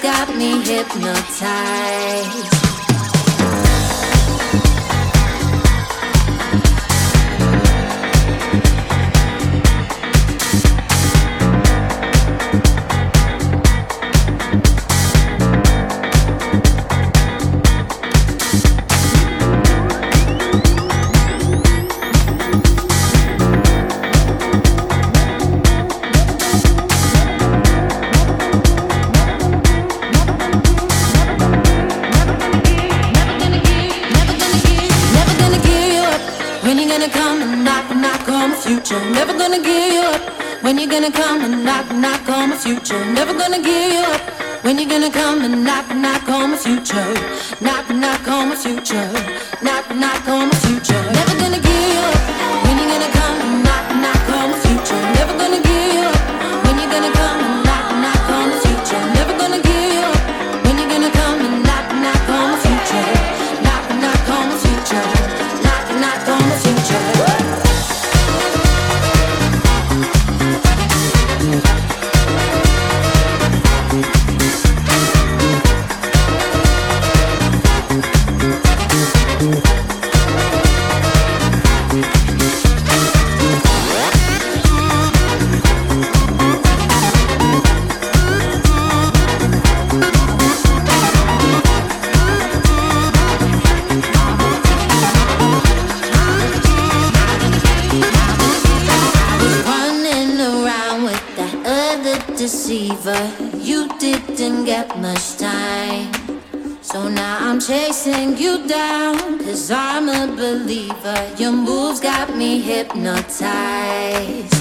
got me hypnotized. When you gonna come and knock, knock on my future? Never gonna give you up. When you gonna come and knock, knock on my future? Knock, knock on my future. Knock, knock on my future. Never hypnotized.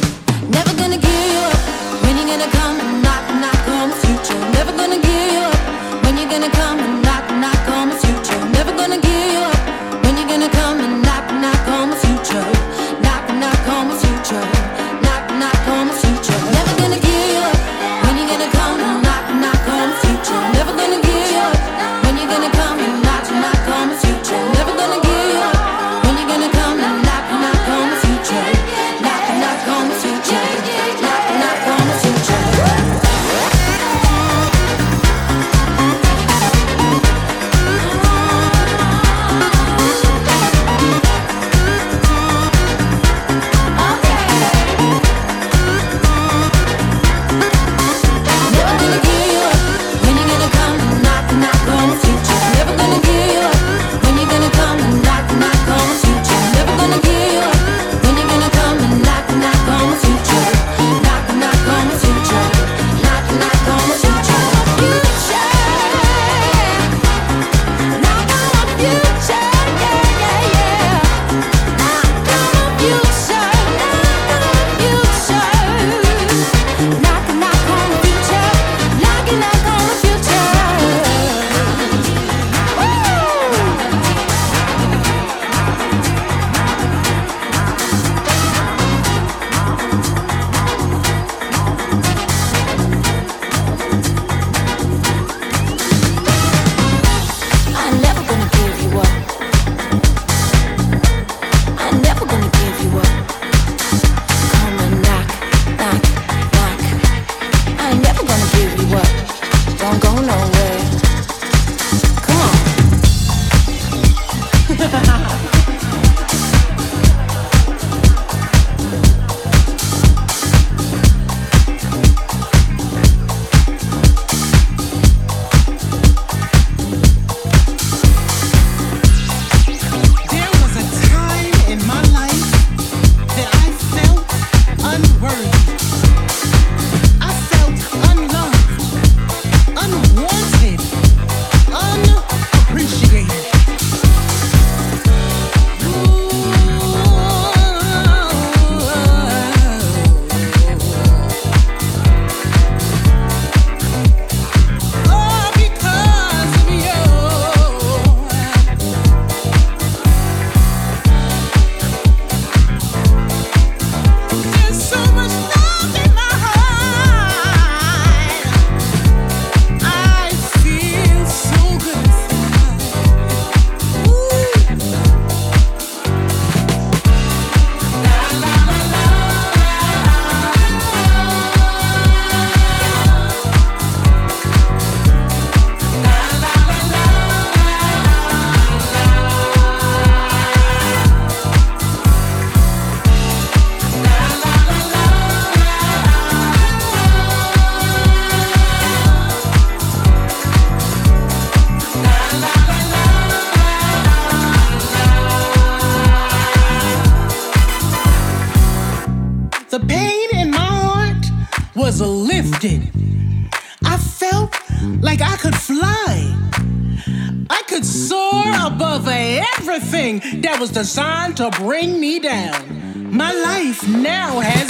Designed to bring me down. My life now has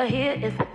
you're here, it's